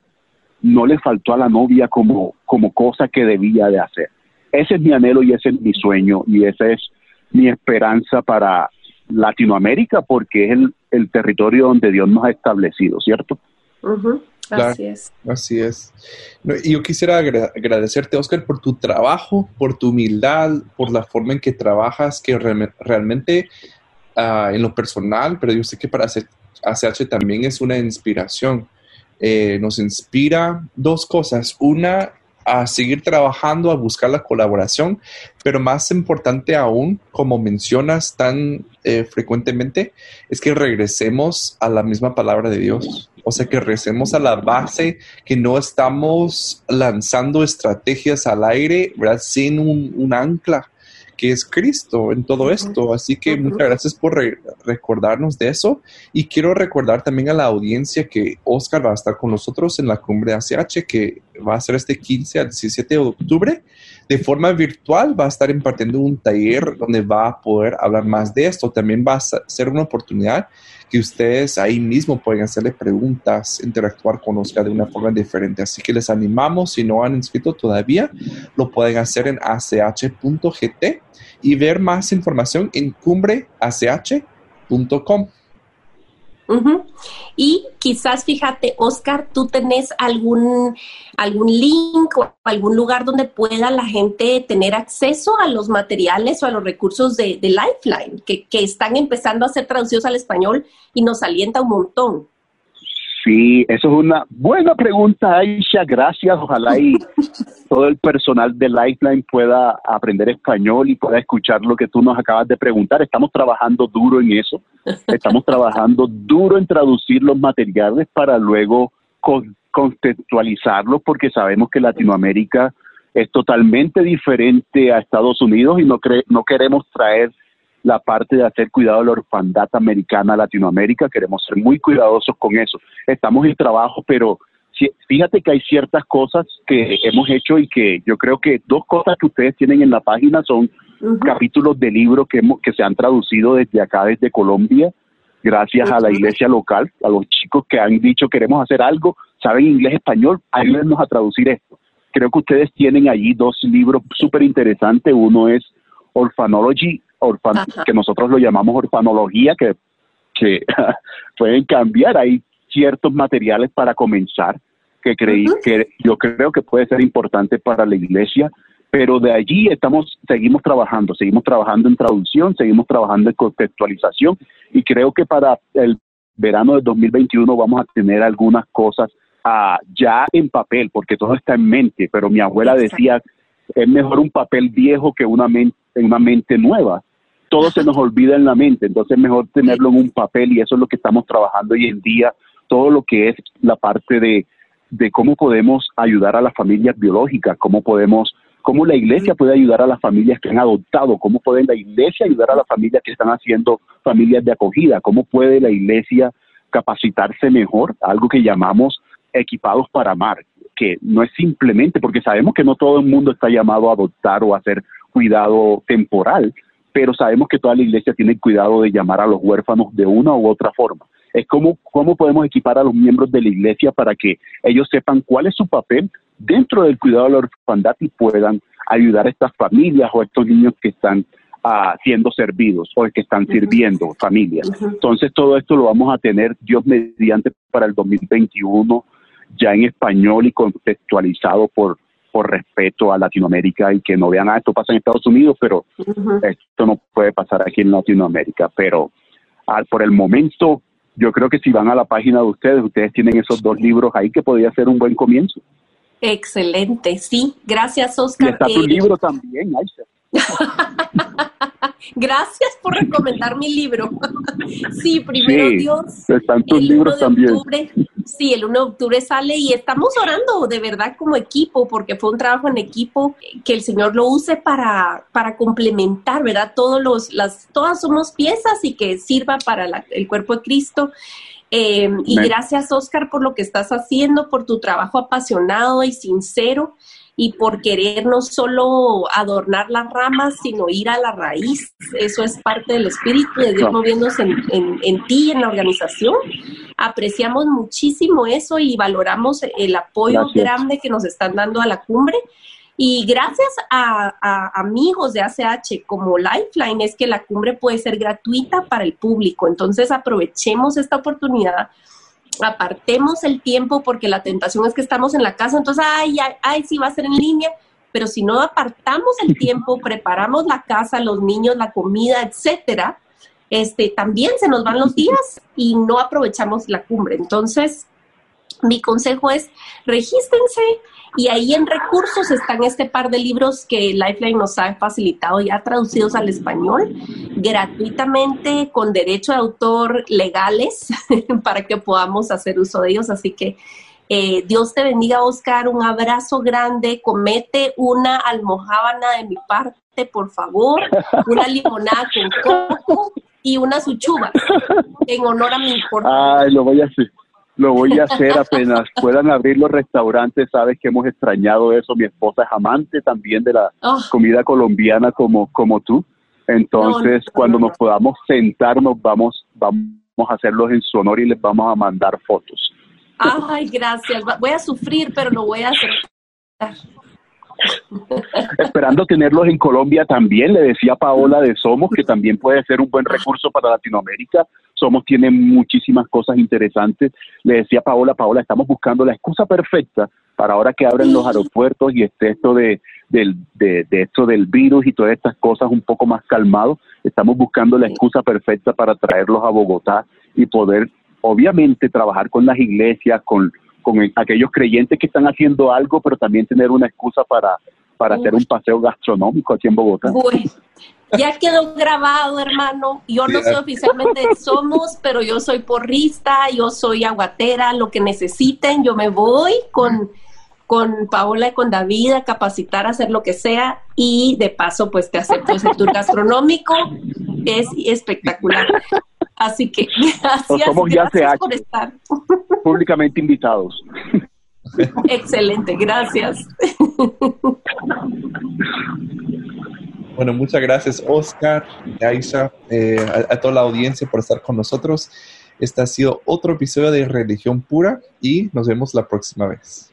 no le faltó a la novia como, como cosa que debía de hacer. Ese es mi anhelo y ese es mi sueño y esa es mi esperanza para Latinoamérica porque es el, el territorio donde Dios nos ha establecido, ¿cierto? Así es. Así es. y yo quisiera agradecerte, Oscar, por tu trabajo, por tu humildad, por la forma en que trabajas, que realmente ah, en lo personal, pero yo sé que para hacer, hacerse también es una inspiración. Eh, nos inspira dos cosas. Una, a seguir trabajando, a buscar la colaboración, pero más importante aún, como mencionas tan eh, frecuentemente, es que regresemos a la misma palabra de Dios. O sea, que regresemos a la base, que no estamos lanzando estrategias al aire. Sin un ancla que es Cristo en todo esto. Así que muchas gracias por recordarnos de eso. Y quiero recordar también a la audiencia que Oscar va a estar con nosotros en la cumbre ACH, que va a ser este 15 al 17 de octubre. de forma virtual va a estar impartiendo un taller donde va a poder hablar más de esto. También va a ser una oportunidad ustedes ahí mismo pueden hacerle preguntas, interactuar con Oscar de una forma diferente. Así que les animamos, si no han inscrito todavía, lo pueden hacer en ach.gt y ver más información en cumbreach.com. Y quizás, fíjate, Oscar, tú tenés algún, algún link o algún lugar donde pueda la gente tener acceso a los materiales o a los recursos de, Lifeline, que, que, están empezando a ser traducidos al español y nos alienta un montón. Sí, eso es una buena pregunta, Aisha. Gracias. Ojalá y [laughs] todo el personal de Lifeline pueda aprender español y pueda escuchar lo que tú nos acabas de preguntar. Estamos trabajando duro en eso. Estamos [laughs] trabajando duro en traducir los materiales para luego contextualizarlos porque sabemos que Latinoamérica es totalmente diferente a Estados Unidos y no, no queremos traer la parte de hacer cuidado de la orfandad americana Latinoamérica. Queremos ser muy cuidadosos con eso. Estamos en trabajo, pero fíjate que hay ciertas cosas que hemos hecho y que yo creo que dos cosas que ustedes tienen en la página son capítulos de libros que, que se han traducido desde acá, desde Colombia, gracias a la iglesia local, a los chicos que han dicho queremos hacer algo, saben inglés, español, ayúdennos a traducir esto. Creo que ustedes tienen allí dos libros súper interesantes. Uno es Orphanology que nosotros lo llamamos orfanología, que, que [laughs] pueden cambiar. Hay ciertos materiales para comenzar que, creí, que yo creo que puede ser importante para la iglesia, pero de allí estamos, seguimos trabajando, seguimos trabajando en traducción, seguimos trabajando en contextualización y creo que para el verano de 2021 vamos a tener algunas cosas ah, ya en papel, porque todo está en mente, pero mi abuela decía, es mejor un papel viejo que una mente, una mente nueva todo se nos olvida en la mente, entonces es mejor tenerlo en un papel y eso es lo que estamos trabajando hoy en día, todo lo que es la parte de, de cómo podemos ayudar a las familias biológicas, cómo podemos, cómo la iglesia puede ayudar a las familias que han adoptado, cómo puede la iglesia ayudar a las familias que están haciendo familias de acogida, cómo puede la iglesia capacitarse mejor, algo que llamamos equipados para amar, que no es simplemente porque sabemos que no todo el mundo está llamado a adoptar o a hacer cuidado temporal, pero sabemos que toda la iglesia tiene cuidado de llamar a los huérfanos de una u otra forma. Es como cómo podemos equipar a los miembros de la iglesia para que ellos sepan cuál es su papel dentro del cuidado de la orfandad y puedan ayudar a estas familias o a estos niños que están ah, siendo servidos o que están sirviendo familias. Entonces todo esto lo vamos a tener Dios mediante para el 2021 ya en español y contextualizado por por respeto a Latinoamérica y que no vean, ah, esto pasa en Estados Unidos, pero esto no puede pasar aquí en Latinoamérica. Pero ah, por el momento, yo creo que si van a la página de ustedes, ustedes tienen esos dos libros ahí que podría ser un buen comienzo. Excelente, sí. Gracias, Oscar. Y está tu libro también, Aisha. [laughs] [laughs] Gracias por recomendar mi libro. [laughs] sí, primero Dios. Están tus libros también. sí, el 1 de octubre sale y estamos orando de verdad como equipo, porque fue un trabajo en equipo que el Señor lo use para, para complementar, ¿verdad? Todos los, las, todas somos piezas y que sirva para el cuerpo de Cristo. Eh, y gracias, Oscar, por lo que estás haciendo, por tu trabajo apasionado y sincero y por querer no solo adornar las ramas, sino ir a la raíz. Eso es parte del espíritu de Dios moviéndose en, en, en ti, en la organización. Apreciamos muchísimo eso y valoramos el apoyo grande que nos están dando a la cumbre. Y gracias a, a, amigos de ACH como Lifeline es que la cumbre puede ser gratuita para el público. Entonces aprovechemos esta oportunidad apartemos el tiempo porque la tentación es que estamos en la casa, entonces, ay, ay, ay, sí va a ser en línea, pero si no apartamos el tiempo, [laughs] preparamos la casa, los niños, la comida, etcétera, este, también se nos van los días y no aprovechamos la cumbre. Entonces, mi consejo es, regístrense y ahí en recursos están este par de libros que Lifeline nos ha facilitado ya traducidos al español gratuitamente con derecho de autor legales [laughs] para que podamos hacer uso de ellos. Así que eh, Dios te bendiga, Oscar. Un abrazo grande. Comete una almohábana de mi parte, por favor. Una limonada con coco y una suchuba en honor a mi Ay, lo voy a hacer. Lo voy a hacer apenas puedan abrir los restaurantes. Sabes que hemos extrañado eso. Mi esposa es amante también de la Oh. comida colombiana como, como tú. Entonces, No, no, cuando no. nos podamos sentar, nos vamos, vamos a hacerlos en su honor y les vamos a mandar fotos. Ay, gracias. Voy a sufrir, pero lo voy a hacer. [laughs] Esperando tenerlos en Colombia también, le decía Paola de Somos, que también puede ser un buen recurso para Latinoamérica. Somos tiene muchísimas cosas interesantes. Le decía Paola, Paola, estamos buscando la excusa perfecta para ahora que abren los aeropuertos y esté esto de, del, de, de esto del virus y todas estas cosas un poco más calmado. Estamos buscando la excusa perfecta para traerlos a Bogotá y poder, obviamente, trabajar con las iglesias, con, con aquellos creyentes que están haciendo algo, pero también tener una excusa para, para hacer un paseo gastronómico aquí en Bogotá. Bueno, ya quedó grabado, hermano. Yo no soy oficialmente Somos, pero yo soy porrista, yo soy aguatera, lo que necesiten, yo me voy con, con Paola y con David a capacitar a hacer lo que sea y de paso pues te acepto ese tour gastronómico. Es espectacular. Así que [laughs] gracias, somos ya gracias CH. por estar. Públicamente invitados. [laughs] Excelente, gracias. [laughs] Bueno, muchas gracias Oscar, Aisha, eh, a, a toda la audiencia por estar con nosotros. Este ha sido otro episodio de Religión Pura y nos vemos la próxima vez.